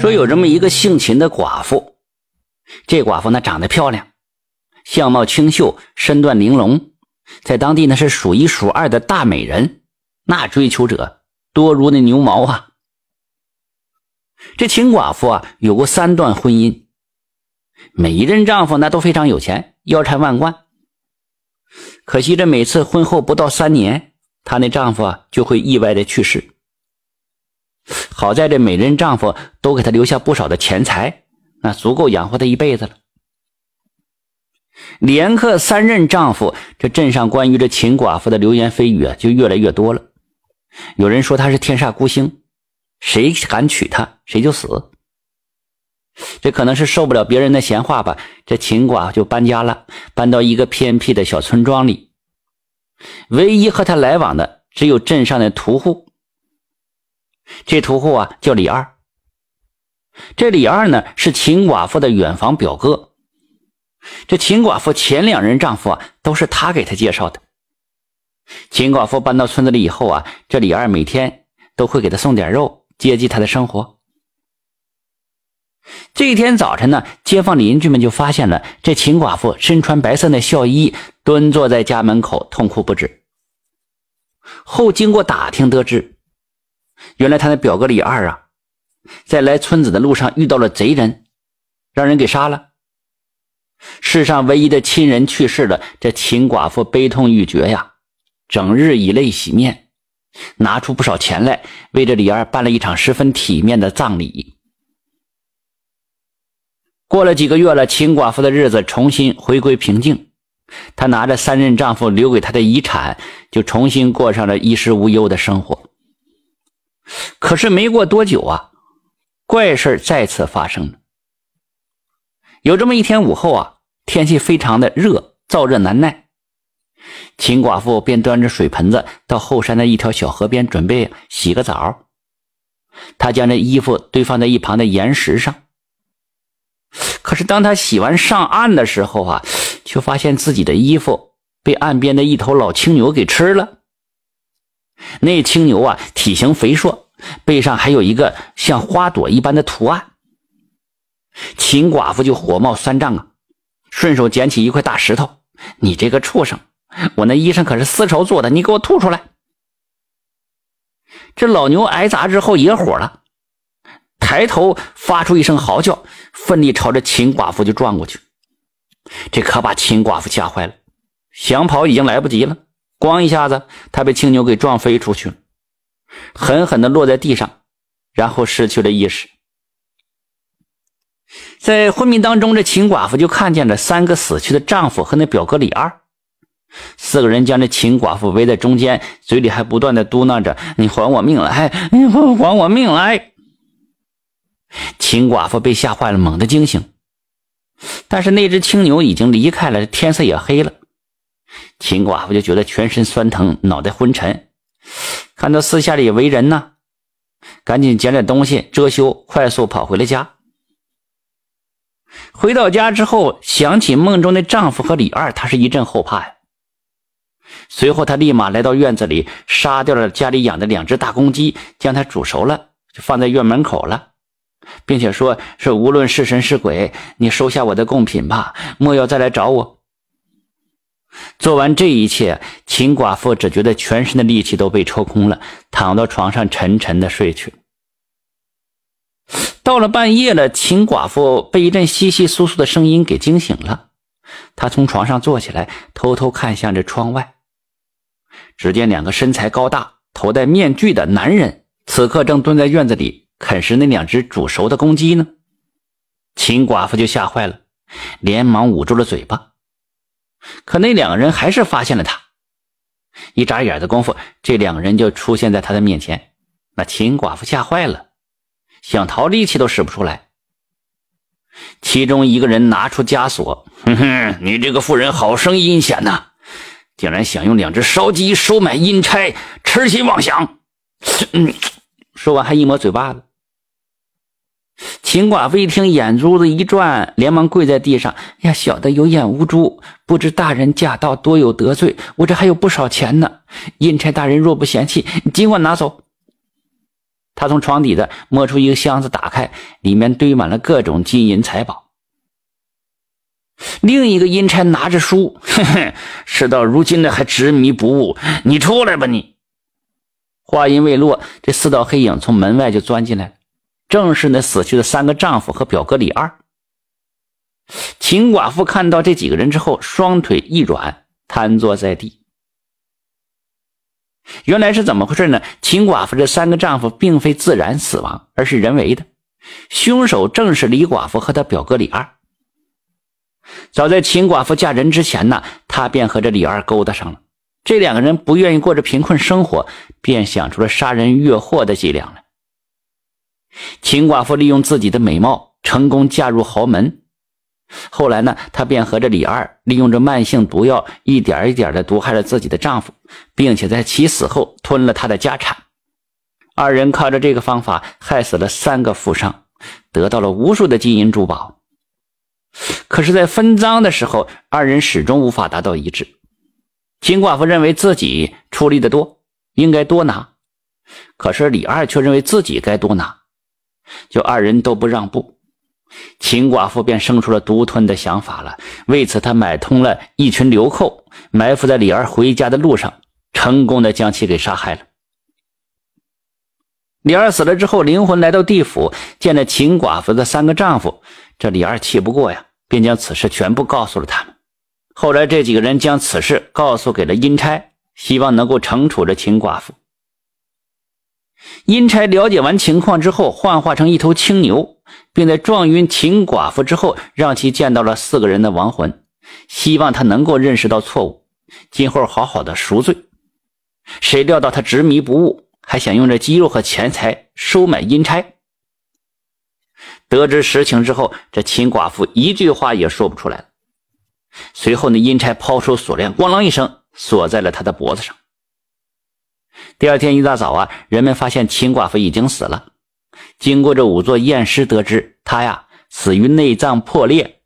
说有这么一个姓秦的寡妇，这寡妇呢长得漂亮，相貌清秀，身段玲珑，在当地呢是数一数二的大美人，那追求者多如那牛毛啊。这秦寡妇啊有过三段婚姻，每一任丈夫那都非常有钱，腰缠万贯。可惜这每次婚后不到三年，她那丈夫啊就会意外的去世。好在这每任丈夫都给她留下不少的钱财，那足够养活她一辈子了。连克三任丈夫，这镇上关于这秦寡妇的流言蜚语啊就越来越多了。有人说她是天煞孤星，谁敢娶她谁就死。这可能是受不了别人的闲话吧，这秦寡妇就搬家了，搬到一个偏僻的小村庄里。唯一和她来往的只有镇上的屠户。这屠户啊叫李二，这李二呢是秦寡妇的远房表哥。这秦寡妇前两任丈夫啊都是他给她介绍的。秦寡妇搬到村子里以后啊，这李二每天都会给她送点肉，接济她的生活。这一天早晨呢，街坊邻居们就发现了这秦寡妇身穿白色的孝衣，蹲坐在家门口痛哭不止。后经过打听得知。原来他那表哥李二啊，在来村子的路上遇到了贼人，让人给杀了。世上唯一的亲人去世了，这秦寡妇悲痛欲绝呀，整日以泪洗面，拿出不少钱来为这李二办了一场十分体面的葬礼。过了几个月了，秦寡妇的日子重新回归平静，她拿着三任丈夫留给她的遗产，就重新过上了衣食无忧的生活。可是没过多久啊，怪事再次发生了。有这么一天午后啊，天气非常的热，燥热难耐。秦寡妇便端着水盆子到后山的一条小河边，准备洗个澡。她将这衣服堆放在一旁的岩石上。可是当她洗完上岸的时候啊，却发现自己的衣服被岸边的一头老青牛给吃了。那青牛啊，体型肥硕，背上还有一个像花朵一般的图案。秦寡妇就火冒三丈啊，顺手捡起一块大石头：“你这个畜生，我那衣裳可是丝绸做的，你给我吐出来！”这老牛挨砸之后也火了，抬头发出一声嚎叫，奋力朝着秦寡妇就撞过去。这可把秦寡妇吓坏了，想跑已经来不及了。咣一下子，他被青牛给撞飞出去了，狠狠地落在地上，然后失去了意识。在昏迷当中，这秦寡妇就看见了三个死去的丈夫和那表哥李二，四个人将这秦寡妇围在中间，嘴里还不断的嘟囔着：“你还我命来，你还我命来！”秦寡妇被吓坏了，猛地惊醒，但是那只青牛已经离开了，天色也黑了。秦寡妇就觉得全身酸疼，脑袋昏沉，看到四下里为人呢，赶紧捡点东西遮羞，快速跑回了家。回到家之后，想起梦中的丈夫和李二，她是一阵后怕呀。随后，她立马来到院子里，杀掉了家里养的两只大公鸡，将它煮熟了，就放在院门口了，并且说：“是无论是神是鬼，你收下我的贡品吧，莫要再来找我。”做完这一切，秦寡妇只觉得全身的力气都被抽空了，躺到床上沉沉的睡去。到了半夜了，秦寡妇被一阵窸窸窣窣的声音给惊醒了。她从床上坐起来，偷偷看向这窗外，只见两个身材高大、头戴面具的男人，此刻正蹲在院子里啃食那两只煮熟的公鸡呢。秦寡妇就吓坏了，连忙捂住了嘴巴。可那两个人还是发现了他，一眨眼的功夫，这两个人就出现在他的面前。那秦寡妇吓坏了，想逃，力气都使不出来。其中一个人拿出枷锁：“哼哼，你这个妇人好生阴险呐，竟然想用两只烧鸡收买阴差，痴心妄想！”嗯，说完还一抹嘴巴子。秦寡妇一听，眼珠子一转，连忙跪在地上：“呀，小的有眼无珠，不知大人驾到，多有得罪。我这还有不少钱呢，阴差大人若不嫌弃，尽管拿走。”他从床底子摸出一个箱子，打开，里面堆满了各种金银财宝。另一个阴差拿着书，哼 哼，事到如今的还执迷不悟，你出来吧你！话音未落，这四道黑影从门外就钻进来，正是那死去的三个丈夫和表哥李二。秦寡妇看到这几个人之后，双腿一软，瘫坐在地。原来是怎么回事呢？秦寡妇这三个丈夫并非自然死亡，而是人为的。凶手正是李寡妇和她表哥李二。早在秦寡妇嫁人之前呢，她便和这李二勾搭上了。这两个人不愿意过着贫困生活，便想出了杀人越货的伎俩来。秦寡妇利用自己的美貌，成功嫁入豪门。后来呢，她便和这李二利用着慢性毒药，一点一点的毒害了自己的丈夫，并且在其死后吞了他的家产。二人靠着这个方法害死了三个富商，得到了无数的金银珠宝。可是，在分赃的时候，二人始终无法达到一致。秦寡妇认为自己出力的多，应该多拿；可是李二却认为自己该多拿，就二人都不让步。秦寡妇便生出了独吞的想法了。为此，她买通了一群流寇，埋伏在李二回家的路上，成功的将其给杀害了。李二死了之后，灵魂来到地府，见了秦寡妇的三个丈夫。这李二气不过呀，便将此事全部告诉了他们。后来，这几个人将此事告诉给了阴差，希望能够惩处这秦寡妇。阴差了解完情况之后，幻化成一头青牛，并在撞晕秦寡妇之后，让其见到了四个人的亡魂，希望他能够认识到错误，今后好好的赎罪。谁料到他执迷不悟，还想用这肌肉和钱财收买阴差。得知实情之后，这秦寡妇一句话也说不出来了。随后，那阴差抛出锁链，咣啷一声锁在了他的脖子上。第二天一大早啊，人们发现秦寡妇已经死了。经过这五座验尸，得知她呀死于内脏破裂，